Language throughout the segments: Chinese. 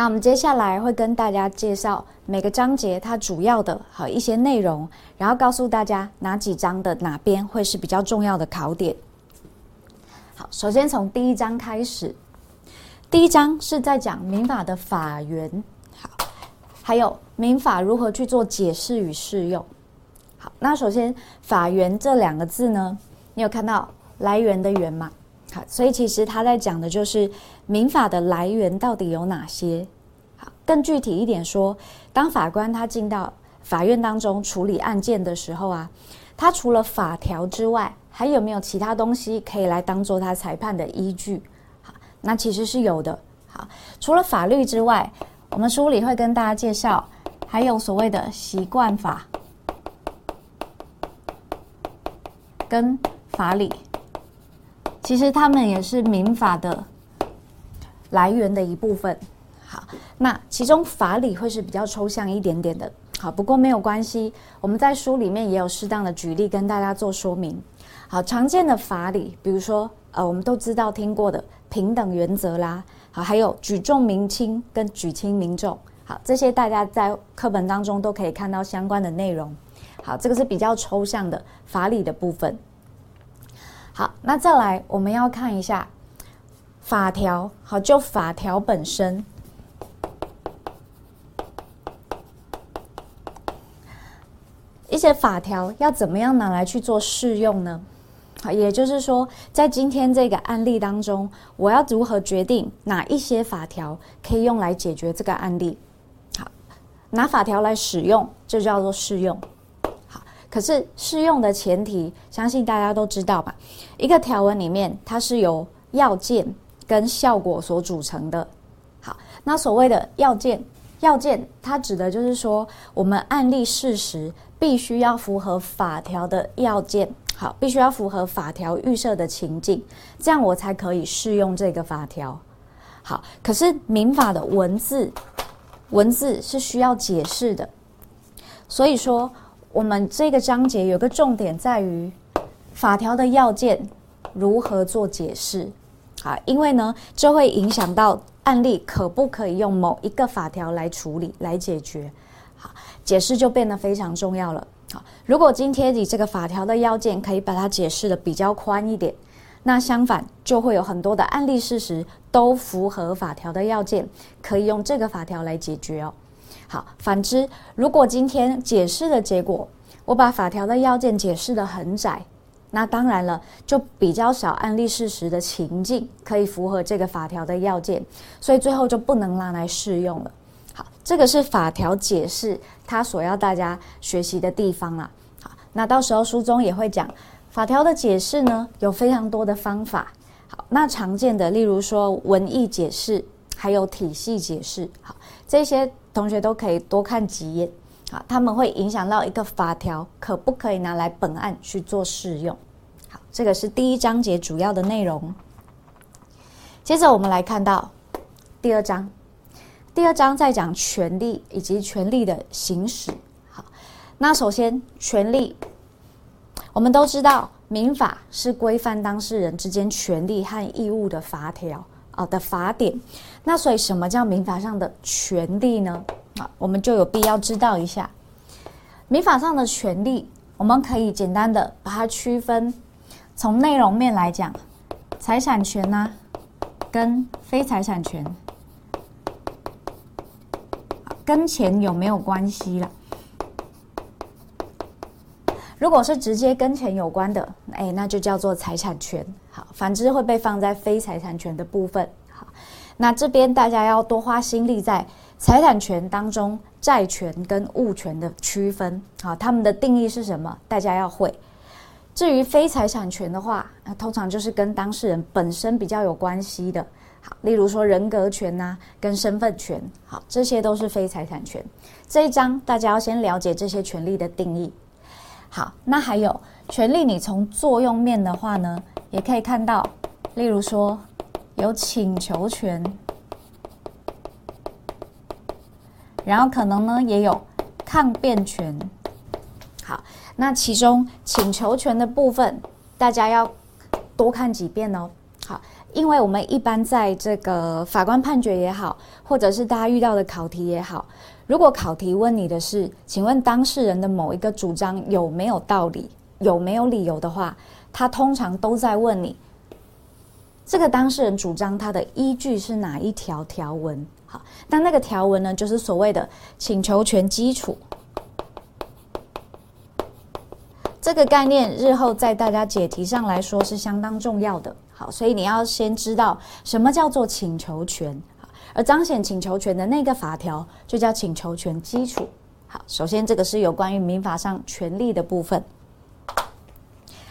那我们接下来会跟大家介绍每个章节它主要的和一些内容，然后告诉大家哪几章的哪边会是比较重要的考点。好，首先从第一章开始，第一章是在讲民法的法源，好，还有民法如何去做解释与适用。好，那首先法源这两个字呢，你有看到来源的源吗？好，所以其实他在讲的就是民法的来源到底有哪些。好，更具体一点说，当法官他进到法院当中处理案件的时候啊，他除了法条之外，还有没有其他东西可以来当做他裁判的依据？好，那其实是有的。好，除了法律之外，我们书里会跟大家介绍，还有所谓的习惯法跟法理。其实他们也是民法的来源的一部分。好，那其中法理会是比较抽象一点点的。好，不过没有关系，我们在书里面也有适当的举例跟大家做说明。好，常见的法理，比如说呃，我们都知道听过的平等原则啦，好，还有举重明轻跟举轻明重，好，这些大家在课本当中都可以看到相关的内容。好，这个是比较抽象的法理的部分。好，那再来我们要看一下法条。好，就法条本身，一些法条要怎么样拿来去做适用呢？好，也就是说，在今天这个案例当中，我要如何决定哪一些法条可以用来解决这个案例？好，拿法条来使用，就叫做适用。可是适用的前提，相信大家都知道吧？一个条文里面，它是由要件跟效果所组成的。好，那所谓的要件，要件它指的就是说，我们案例事实必须要符合法条的要件，好，必须要符合法条预设的情境，这样我才可以适用这个法条。好，可是民法的文字，文字是需要解释的，所以说。我们这个章节有个重点在于法条的要件如何做解释，啊，因为呢，这会影响到案例可不可以用某一个法条来处理来解决，好，解释就变得非常重要了。好，如果今天你这个法条的要件可以把它解释得比较宽一点，那相反就会有很多的案例事实都符合法条的要件，可以用这个法条来解决哦。好，反之，如果今天解释的结果，我把法条的要件解释得很窄，那当然了，就比较少案例事实的情境可以符合这个法条的要件，所以最后就不能拿来适用了。好，这个是法条解释它所要大家学习的地方啦。好，那到时候书中也会讲法条的解释呢，有非常多的方法。好，那常见的，例如说文义解释，还有体系解释，好，这些。同学都可以多看几眼，好，他们会影响到一个法条可不可以拿来本案去做适用。好，这个是第一章节主要的内容。接着我们来看到第二章，第二章在讲权利以及权利的行使。好，那首先权利，我们都知道民法是规范当事人之间权利和义务的法条。好的法典，那所以什么叫民法上的权利呢？啊，我们就有必要知道一下，民法上的权利，我们可以简单的把它区分，从内容面来讲，财产权呢、啊，跟非财产权，跟钱有没有关系了？如果是直接跟钱有关的，哎，那就叫做财产权。反之会被放在非财产权的部分。好，那这边大家要多花心力在财产权当中债权跟物权的区分。好，他们的定义是什么？大家要会。至于非财产权的话，那通常就是跟当事人本身比较有关系的。好，例如说人格权呐、啊，跟身份权。好，这些都是非财产权。这一章大家要先了解这些权利的定义。好，那还有权利，你从作用面的话呢，也可以看到，例如说有请求权，然后可能呢也有抗辩权。好，那其中请求权的部分，大家要多看几遍哦。好，因为我们一般在这个法官判决也好，或者是大家遇到的考题也好，如果考题问你的是，请问当事人的某一个主张有没有道理，有没有理由的话，他通常都在问你，这个当事人主张他的依据是哪一条条文？好，那那个条文呢，就是所谓的请求权基础。这个概念日后在大家解题上来说是相当重要的。好，所以你要先知道什么叫做请求权，而彰显请求权的那个法条就叫请求权基础。好，首先这个是有关于民法上权利的部分。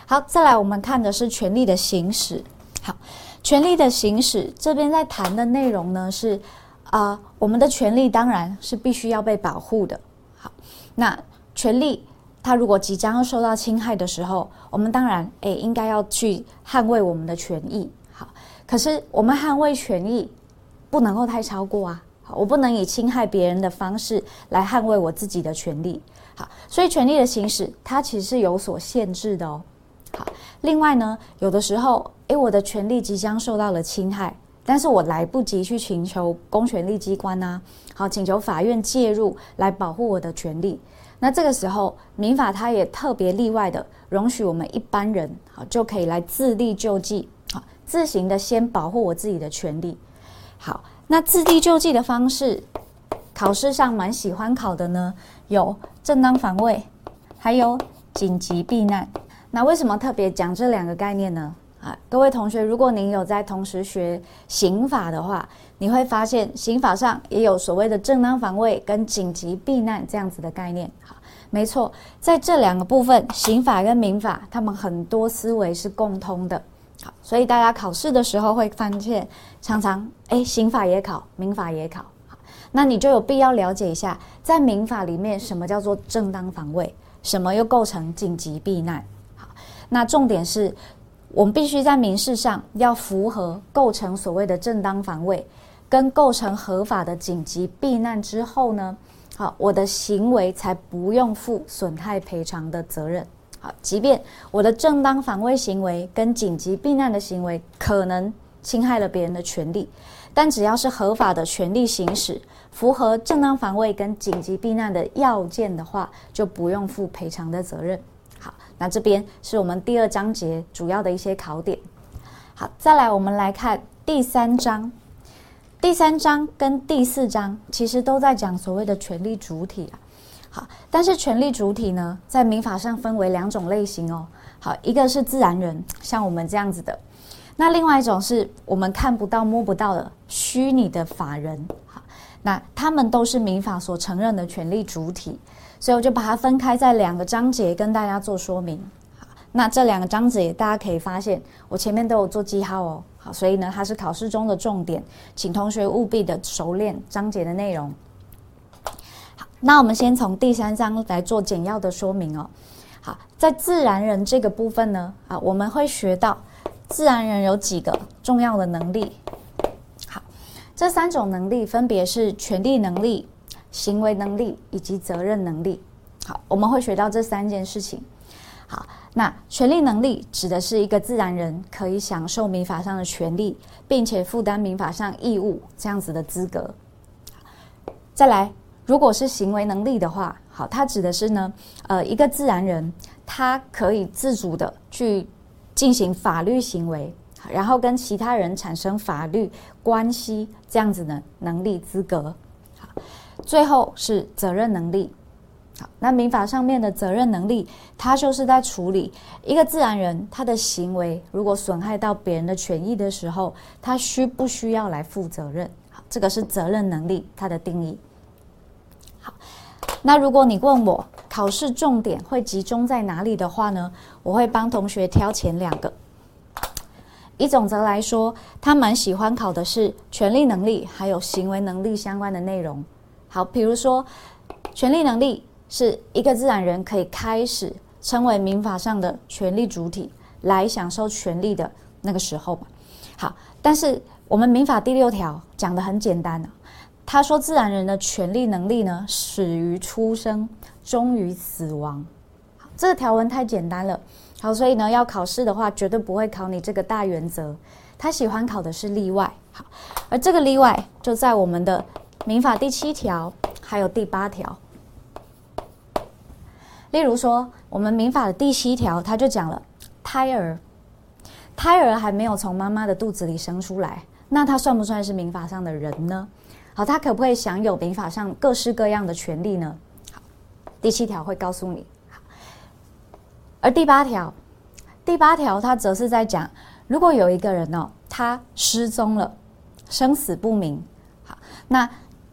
好，再来我们看的是权利的行使。好，权利的行使这边在谈的内容呢是啊、我们的权利当然是必须要被保护的。好，那权利。它如果即将要受到侵害的时候，我们当然诶应该要去捍卫我们的权益。好，可是我们捍卫权益不能够太超过啊！我不能以侵害别人的方式来捍卫我自己的权利。好，所以权利的行使它其实是有所限制的哦。另外呢，有的时候诶我的权利即将受到了侵害，但是我来不及去请求公权力机关啊，好，请求法院介入来保护我的权利。那这个时候，民法它也特别例外的容许我们一般人好就可以来自力救济，好自行的先保护我自己的权利。好，那自力救济的方式，考试上蛮喜欢考的呢，有正当防卫，还有紧急避难。那为什么特别讲这两个概念呢？啊，各位同学，如果您有在同时学刑法的话，你会发现刑法上也有所谓的正当防卫跟紧急避难这样子的概念。好，没错，在这两个部分，刑法跟民法，他们很多思维是共通的。好，所以大家考试的时候会发现，常常诶，刑法也考，民法也考。好，那你就有必要了解一下，在民法里面什么叫做正当防卫，什么又构成紧急避难。那重点是。我们必须在民事上要符合构成所谓的正当防卫，跟构成合法的紧急避难之后呢，好，我的行为才不用负损害赔偿的责任。好，即便我的正当防卫行为跟紧急避难的行为可能侵害了别人的权利，但只要是合法的权利行使，符合正当防卫跟紧急避难的要件的话，就不用负赔偿的责任。那这边是我们第二章节主要的一些考点。好，再来我们来看第三章。第三章跟第四章其实都在讲所谓的权利主体啊。好，但是权利主体呢，在民法上分为两种类型哦。好，一个是自然人，像我们这样子的；那另外一种是我们看不到、摸不到的虚拟的法人。那他们都是民法所承认的权利主体。所以我就把它分开在两个章节跟大家做说明。那这两个章节大家可以发现，我前面都有做记号哦。好，所以呢，它是考试中的重点，请同学务必的熟练章节的内容。好，那我们先从第三章来做简要的说明哦。好，在自然人这个部分呢，啊，我们会学到自然人有几个重要的能力。这三种能力分别是权利能力。行为能力以及责任能力，好，我们会学到这三件事情。好，那权利能力指的是一个自然人可以享受民法上的权利，并且负担民法上义务这样子的资格。再来，如果是行为能力的话，好，它指的是呢，呃，一个自然人他可以自主的去进行法律行为，然后跟其他人产生法律关系这样子的能力资格。好最后是责任能力，好，那民法上面的责任能力，它就是在处理一个自然人他的行为如果损害到别人的权益的时候，他需不需要来负责任？好，这个是责任能力它的定义。好，那如果你问我考试重点会集中在哪里的话呢？我会帮同学挑前两个。一种则来说，他蛮喜欢考的是权利能力还有行为能力相关的内容。好，比如说，权利能力是一个自然人可以开始成为民法上的权利主体来享受权利的那个时候嘛。好，但是我们民法第六条讲得很简单啊，他说自然人的权利能力呢，始于出生，终于死亡。这个条文太简单了。好，所以呢，要考试的话，绝对不会考你这个大原则。他喜欢考的是例外。好，而这个例外就在我们的民法第七条还有第八条。例如说，我们民法的第七条，他就讲了，胎儿，胎儿还没有从妈妈的肚子里生出来，那他算不算是民法上的人呢？好，他可不可以享有民法上各式各样的权利呢？好，第七条会告诉你。而第八条，第八条它则是在讲，如果有一个人哦，他失踪了，生死不明，好，那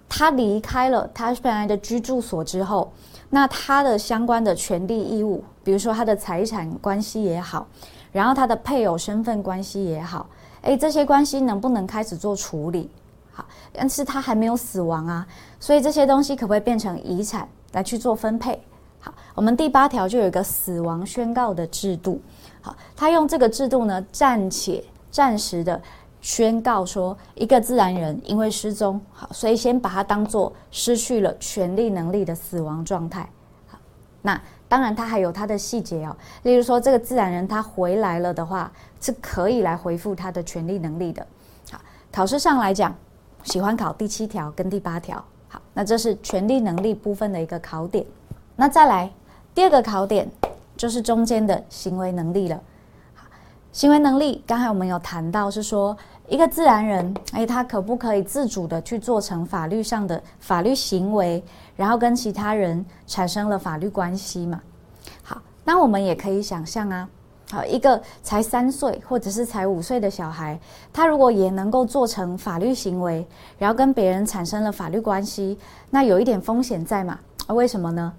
他离开了他本来的居住所之后，那他的相关的权利义务，比如说他的财产关系也好，然后他的配偶身份关系也好，诶，这些关系能不能开始做处理？好，但是他还没有死亡啊，所以这些东西可不可以变成遗产来去做分配？好，我们第八条就有一个死亡宣告的制度。好，他用这个制度呢，暂且暂时的宣告说，一个自然人因为失踪，好，所以先把它当做失去了权利能力的死亡状态。好，那当然他还有他的细节哦，例如说这个自然人他回来了的话，是可以来恢复他的权利能力的。好，考试上来讲，喜欢考第七条跟第八条。好，那这是权利能力部分的一个考点。那再来第二个考点，就是中间的行为能力了。行为能力，刚才我们有谈到，是说一个自然人，诶，他可不可以自主的去做成法律上的法律行为，然后跟其他人产生了法律关系嘛？好，那我们也可以想象啊，好，一个才三岁或者是才五岁的小孩，他如果也能够做成法律行为，然后跟别人产生了法律关系，那有一点风险在嘛？啊，为什么呢？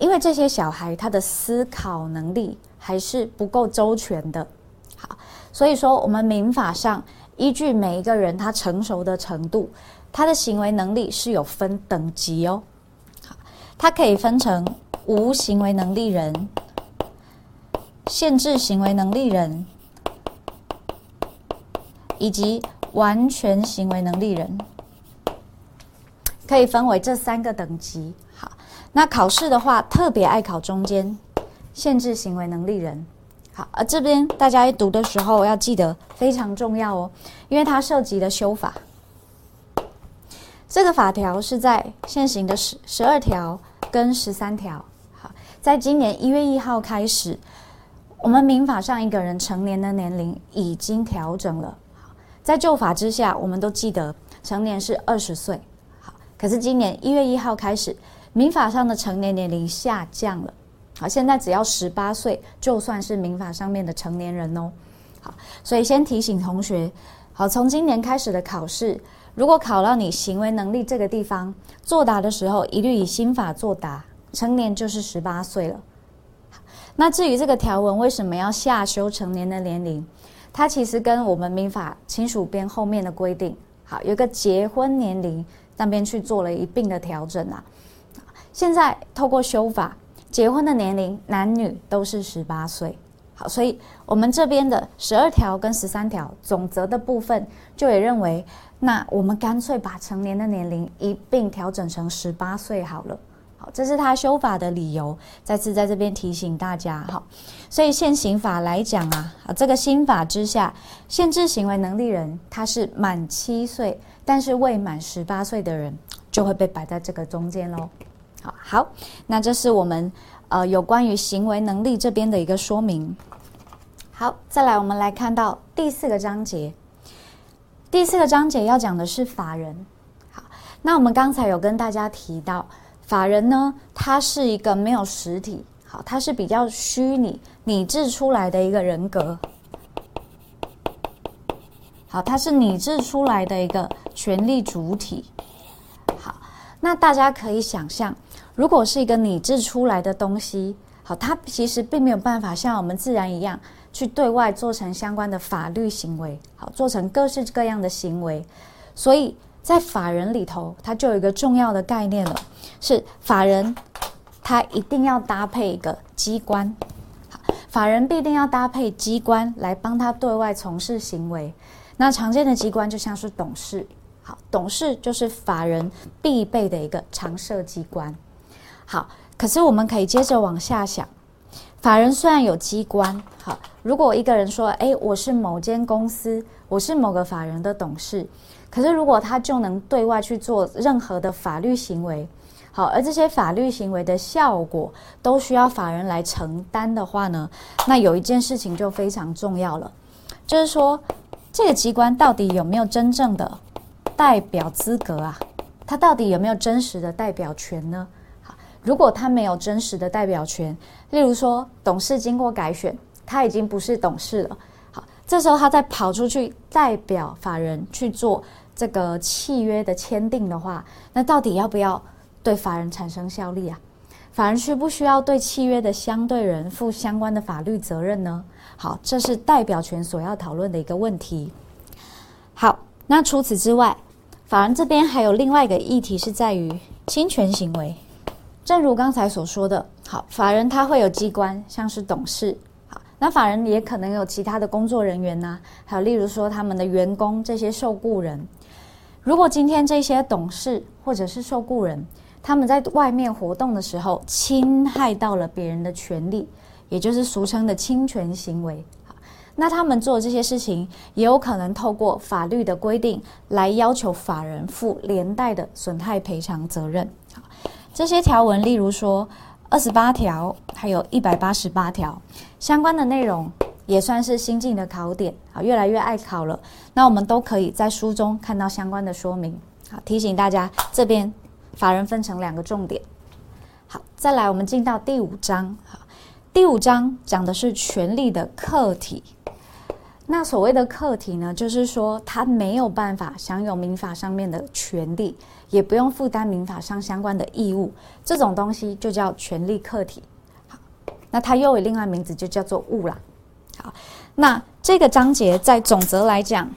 因为这些小孩他的思考能力还是不够周全的，好，所以说我们民法上依据每一个人他成熟的程度，他的行为能力是有分等级哦，好，他可以分成无行为能力人、限制行为能力人以及完全行为能力人，可以分为这三个等级。好那考试的话，特别爱考中间限制行为能力人。好，而这边大家一读的时候要记得非常重要哦，因为它涉及的修法。这个法条是在现行的十十二条跟十三条。好，在今年一月一号开始，我们民法上一个人成年的年龄已经调整了。好，在旧法之下，我们都记得成年是二十岁。好，可是今年一月一号开始。民法上的成年年龄下降了，好，现在只要十八岁就算是民法上面的成年人哦。好，所以先提醒同学，好，从今年开始的考试，如果考到你行为能力这个地方作答的时候，一律以新法作答，成年就是十八岁了。那至于这个条文为什么要下修成年的年龄，它其实跟我们民法亲属编后面的规定，好，有个结婚年龄那边去做了一并的调整啊。现在透过修法，结婚的年龄男女都是十八岁。好，所以我们这边的十二条跟十三条总则的部分，就也认为，那我们干脆把成年的年龄一并调整成十八岁好了。好，这是他修法的理由。再次在这边提醒大家，好，所以现行法来讲啊，啊，这个新法之下，限制行为能力人他是满七岁，但是未满十八岁的人，就会被摆在这个中间喽。好，好，那这是我们呃有关于行为能力这边的一个说明。好，再来我们来看到第四个章节。第四个章节要讲的是法人。好，那我们刚才有跟大家提到，法人呢，它是一个没有实体，好，它是比较虚拟拟制出来的一个人格。好，它是拟制出来的一个权利主体。好，那大家可以想象。如果是一个拟制出来的东西，好，它其实并没有办法像我们自然一样去对外做成相关的法律行为，好，做成各式各样的行为。所以在法人里头，它就有一个重要的概念了，是法人，它一定要搭配一个机关，法人必定要搭配机关来帮他对外从事行为。那常见的机关就像是董事，好，董事就是法人必备的一个常设机关。好，可是我们可以接着往下想，法人虽然有机关，好，如果一个人说，哎，我是某间公司，我是某个法人的董事，可是如果他就能对外去做任何的法律行为，好，而这些法律行为的效果都需要法人来承担的话呢，那有一件事情就非常重要了，就是说这个机关到底有没有真正的代表资格啊？他到底有没有真实的代表权呢？如果他没有真实的代表权，例如说董事经过改选，他已经不是董事了。好，这时候他再跑出去代表法人去做这个契约的签订的话，那到底要不要对法人产生效力啊？法人需不需要对契约的相对人负相关的法律责任呢？好，这是代表权所要讨论的一个问题。好，那除此之外。法人这边还有另外一个议题是在于侵权行为，正如刚才所说的，好，法人他会有机关，像是董事，好，那法人也可能有其他的工作人员呐、还有例如说他们的员工这些受雇人，如果今天这些董事或者是受雇人，他们在外面活动的时候侵害到了别人的权利，也就是俗称的侵权行为。那他们做这些事情，也有可能透过法律的规定来要求法人负连带的损害赔偿责任。这些条文，例如说二十八条，还有一百八十八条，相关的内容也算是新进的考点啊，越来越爱考了。那我们都可以在书中看到相关的说明。好，提醒大家，这边法人分成两个重点。好，再来我们进到第五章。好，第五章讲的是权利的客体。那所谓的客体呢，就是说他没有办法享有民法上面的权利，也不用负担民法上相关的义务，这种东西就叫权利客体。好，那它又有另外名字，就叫做物啦。好，那这个章节在总则来讲，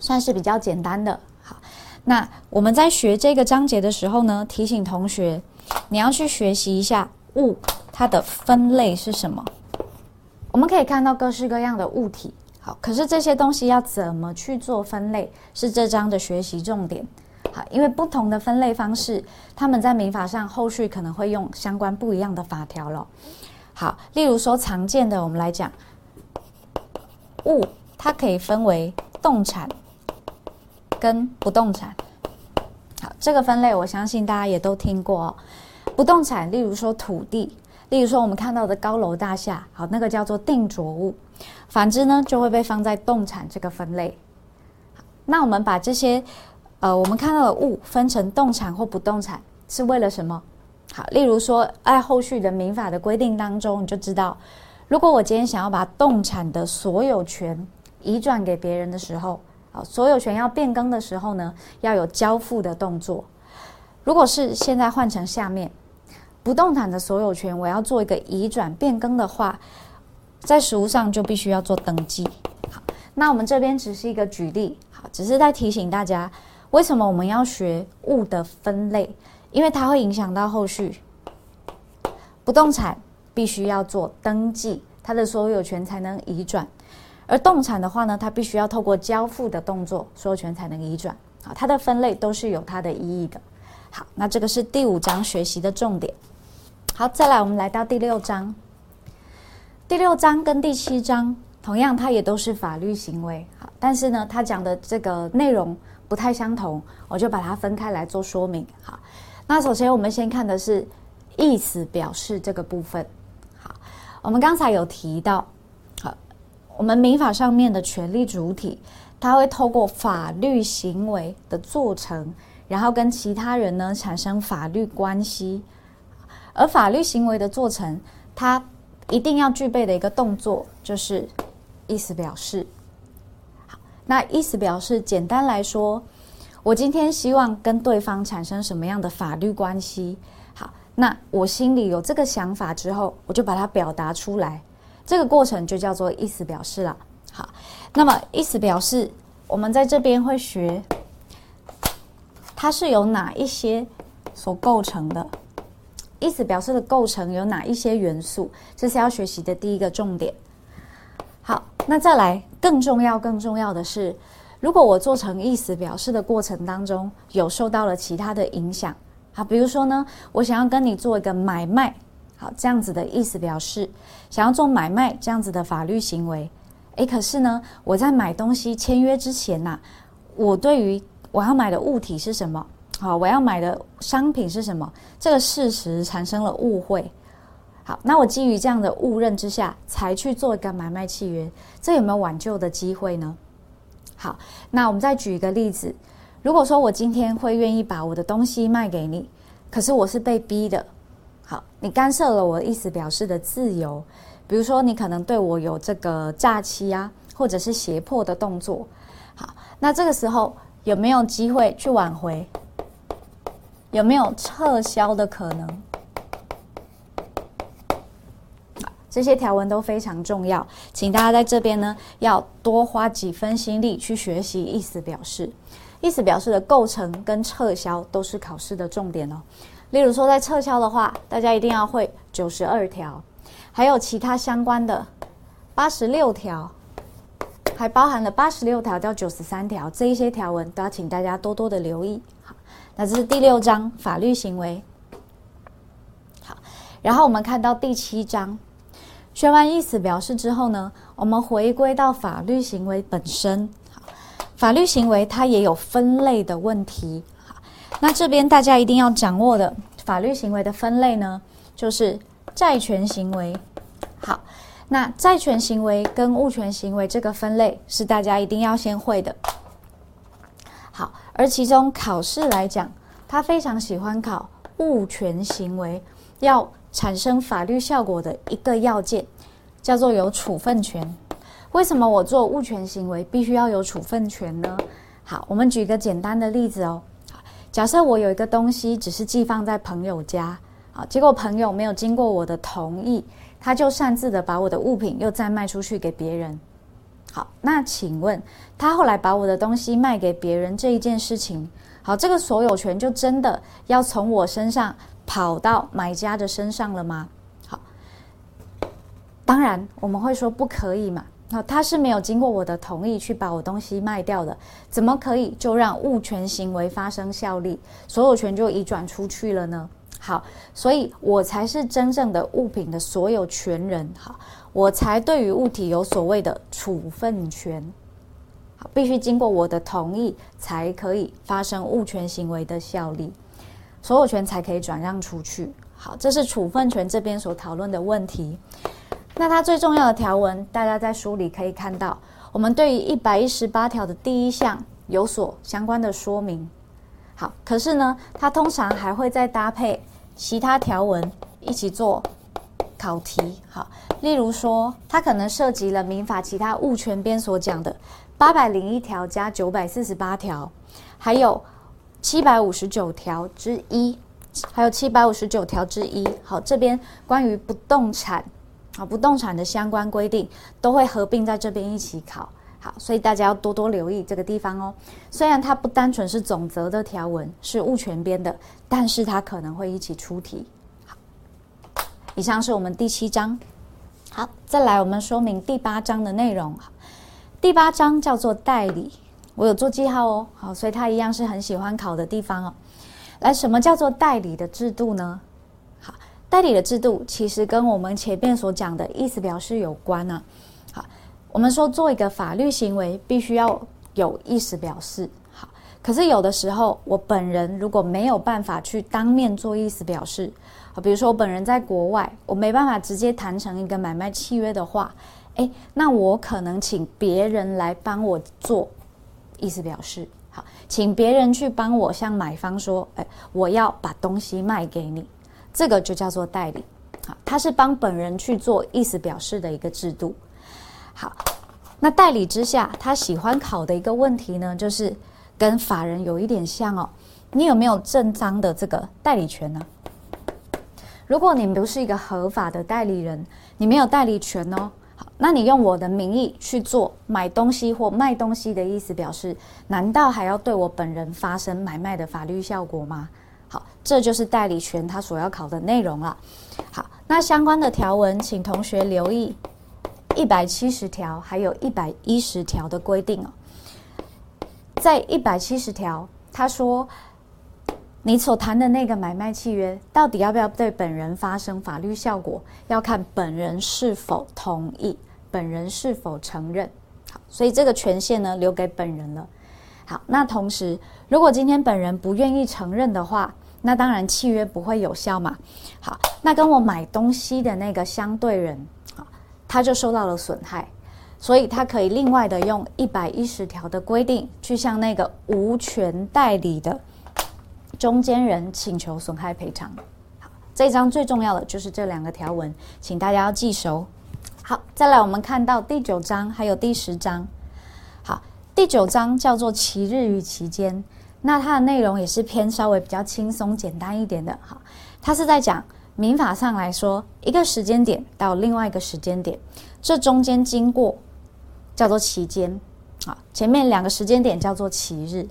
算是比较简单的。好，那我们在学这个章节的时候呢，提醒同学，你要去学习一下物它的分类是什么。我们可以看到各式各样的物体，好，可是这些东西要怎么去做分类，是这章的学习重点。好，因为不同的分类方式，他们在民法上后续可能会用相关不一样的法条了。好，例如说常见的，我们来讲物，它可以分为动产跟不动产。好，这个分类我相信大家也都听过哦。不动产，例如说土地。例如说，我们看到的高楼大厦，好，那个叫做定着物；反之呢，就会被放在动产这个分类。那我们把这些，呃，我们看到的物分成动产或不动产，是为了什么？好，例如说，在后续的民法的规定当中，你就知道，如果我今天想要把动产的所有权移转给别人的时候，好，所有权要变更的时候呢，要有交付的动作。如果是现在换成下面。不动产的所有权，我要做一个移转变更的话，在实务上就必须要做登记。好，那我们这边只是一个举例，好，只是在提醒大家，为什么我们要学物的分类？因为它会影响到后续。不动产必须要做登记，它的所有权才能移转；而动产的话呢，它必须要透过交付的动作，所有权才能移转。好，它的分类都是有它的意义的。好，那这个是第五章学习的重点。好，再来，我们来到第六章。第六章跟第七章同样，它也都是法律行为。但是呢，他讲的这个内容不太相同，我就把它分开来做说明。好，那首先我们先看的是意思表示这个部分。好，我们刚才有提到，好，我们民法上面的权利主体，它会透过法律行为的做成，然后跟其他人呢产生法律关系。而法律行为的做成，它一定要具备的一个动作就是意思表示。那意思表示，简单来说，我今天希望跟对方产生什么样的法律关系？好，那我心里有这个想法之后，我就把它表达出来，这个过程就叫做意思表示了。好，那么意思表示，我们在这边会学，它是由哪一些所构成的？意思表示的构成有哪一些元素？这是要学习的第一个重点。好，那再来更重要、更重要的是，如果我做成意思表示的过程当中有受到了其他的影响，好，比如说呢，我想要跟你做一个买卖，好，这样子的意思表示想要做买卖这样子的法律行为。诶，可是呢，我在买东西签约之前呐、我对于我要买的物体是什么？好，我要买的商品是什么？这个事实产生了误会。好，那我基于这样的误认之下，才去做一个买卖契约，这有没有挽救的机会呢？好，那我们再举一个例子，如果说我今天会愿意把我的东西卖给你，可是我是被逼的。好，你干涉了我的意思表示的自由。比如说，你可能对我有这个诈欺啊，或者是胁迫的动作。好，那这个时候有没有机会去挽回？有没有撤销的可能？这些条文都非常重要，请大家在这边呢要多花几分心力去学习意思表示。意思表示的构成跟撤销都是考试的重点哦。例如说，在撤销的话，大家一定要会九十二条。还有其他相关的八十六条，还包含了八十六条到九十三条这一些条文，都要请大家多多的留意。好，那这是第六章法律行为。好，然后我们看到第七章，学完意思表示之后呢，我们回归到法律行为本身。好，法律行为它也有分类的问题。那这边大家一定要掌握的法律行为的分类呢，就是。债权行为，好，那债权行为跟物权行为这个分类是大家一定要先会的。好，而其中考试来讲，他非常喜欢考物权行为要产生法律效果的一个要件，叫做有处分权。为什么我做物权行为必须要有处分权呢？好，我们举个简单的例子哦。假设我有一个东西只是寄放在朋友家。好，结果朋友没有经过我的同意，他就擅自的把我的物品又再卖出去给别人。好，那请问他后来把我的东西卖给别人这一件事情，好，这个所有权就真的要从我身上跑到买家的身上了吗？好，当然我们会说不可以嘛。那他是没有经过我的同意去把我东西卖掉的，怎么可以就让物权行为发生效力，所有权就移转出去了呢？好，所以我才是真正的物品的所有权人。好，我才对于物体有所谓的处分权。好，必须经过我的同意，才可以发生物权行为的效力，所有权才可以转让出去。好，这是处分权这边所讨论的问题。那它最重要的条文，大家在书里可以看到，我们对于一百一十八条的第一项有所相关的说明。好，可是呢，它通常还会再搭配。其他条文一起做考题，好，例如说，它可能涉及了民法其他物权编所讲的八百零一条加九百四十八条，还有七百五十九条之一，还有七百五十九条之一。好，这边关于不动产啊，不动产的相关规定都会合并在这边一起考。好，所以大家要多多留意这个地方哦。虽然它不单纯是总则的条文，是物权编的，但是它可能会一起出题。好，以上是我们第七章。好，再来我们说明第八章的内容。第八章叫做代理，我有做记号哦。好，所以它一样是很喜欢考的地方哦。来，什么叫做代理的制度呢？好，代理的制度其实跟我们前面所讲的意思表示有关呢、啊。我们说做一个法律行为必须要有意思表示，好，可是有的时候我本人如果没有办法去当面做意思表示，啊，比如说我本人在国外，我没办法直接谈成一个买卖契约的话，诶，那我可能请别人来帮我做意思表示，好，请别人去帮我向买方说，诶，我要把东西卖给你，这个就叫做代理，好，他是帮本人去做意思表示的一个制度。好，那代理之下，他喜欢考的一个问题呢，就是跟法人有一点像哦。你有没有正当的这个代理权呢？如果你不是一个合法的代理人，你没有代理权哦。那你用我的名义去做买东西或卖东西的意思表示，难道还要对我本人发生买卖的法律效果吗？好，这就是代理权他所要考的内容了。好，那相关的条文，请同学留意。一百七十条，还有一百一十条的规定哦。在一百七十条，他说，你所谈的那个买卖契约，到底要不要对本人发生法律效果，要看本人是否同意，本人是否承认。好，所以这个权限呢，留给本人了。好，那同时，如果今天本人不愿意承认的话，那当然契约不会有效嘛。好，那跟我买东西的那个相对人，好，他就受到了损害，所以他可以另外的用一百一十条的规定，去向那个无权代理的。中间人请求损害赔偿。好，这一章最重要的就是这两个条文，请大家要记熟。好，再来我们看到第九章还有第十章。好，第九章叫做其日与其间，那它的内容也是偏稍微比较轻松简单一点的。好，它是在讲民法上来说，一个时间点到另外一个时间点，这中间经过叫做期间。好，前面两个时间点叫做其日。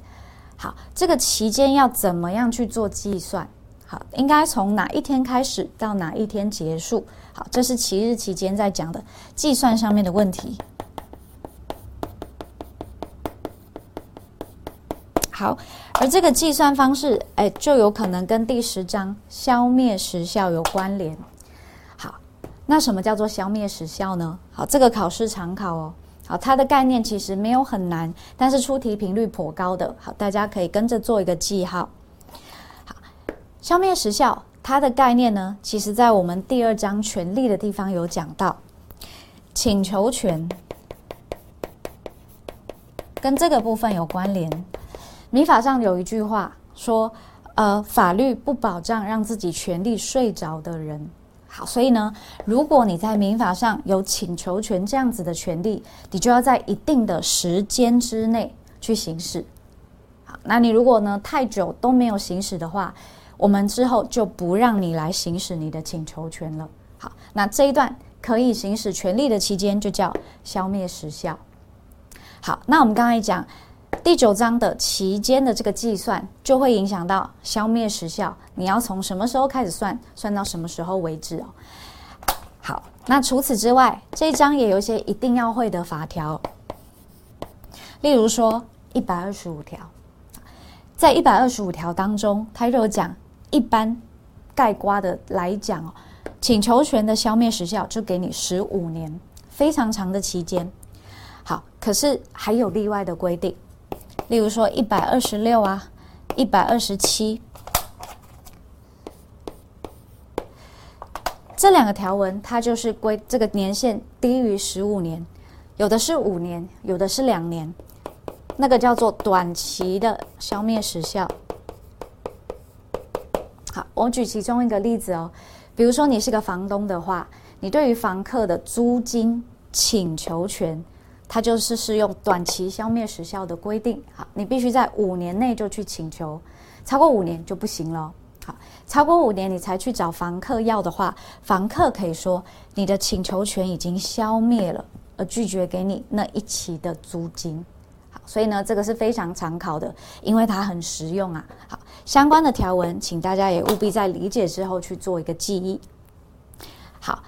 好，这个期间要怎么样去做计算？好，应该从哪一天开始到哪一天结束？好，这是期日期间在讲的计算上面的问题。好，而这个计算方式，哎，就有可能跟第十章消灭时效有关联。好，那什么叫做消灭时效呢？好，这个考试常考哦。好，它的概念其实没有很难，但是出题频率颇高的。好，大家可以跟着做一个记号。好，消灭时效，它的概念呢，其实在我们第二章权利的地方有讲到，请求权跟这个部分有关联。民法上有一句话说，呃，法律不保障让自己权利睡着的人。好，所以呢，如果你在民法上有请求权这样子的权利，你就要在一定的时间之内去行使。好，那你如果呢太久都没有行使的话，我们之后就不让你来行使你的请求权了。好，那这一段可以行使权利的期间就叫消灭时效。好，那我们刚才讲。第九章的期间的这个计算，就会影响到消灭时效。你要从什么时候开始算，算到什么时候为止哦？好，那除此之外，这一章也有一些一定要会的法条。例如说一百二十五条，在一百二十五条当中，它就有讲，一般盖瓜的来讲哦，请求权的消灭时效就给你十五年，非常长的期间。好，可是还有例外的规定。例如说一百二十六啊，一百二十七，这两个条文，它就是规这个年限低于十五年，有的是五年，有的是两年，那个叫做短期的消灭时效。好，我举其中一个例子哦，比如说你是个房东的话，你对于房客的租金请求权。它就是适用短期消灭时效的规定，好，你必须在五年内就去请求，超过五年就不行了。好，超过五年你才去找房客要的话，房客可以说你的请求权已经消灭了，而拒绝给你那一期的租金。好，所以呢，这个是非常常考的，因为它很实用啊。好，相关的条文，请大家也务必在理解之后去做一个记忆。好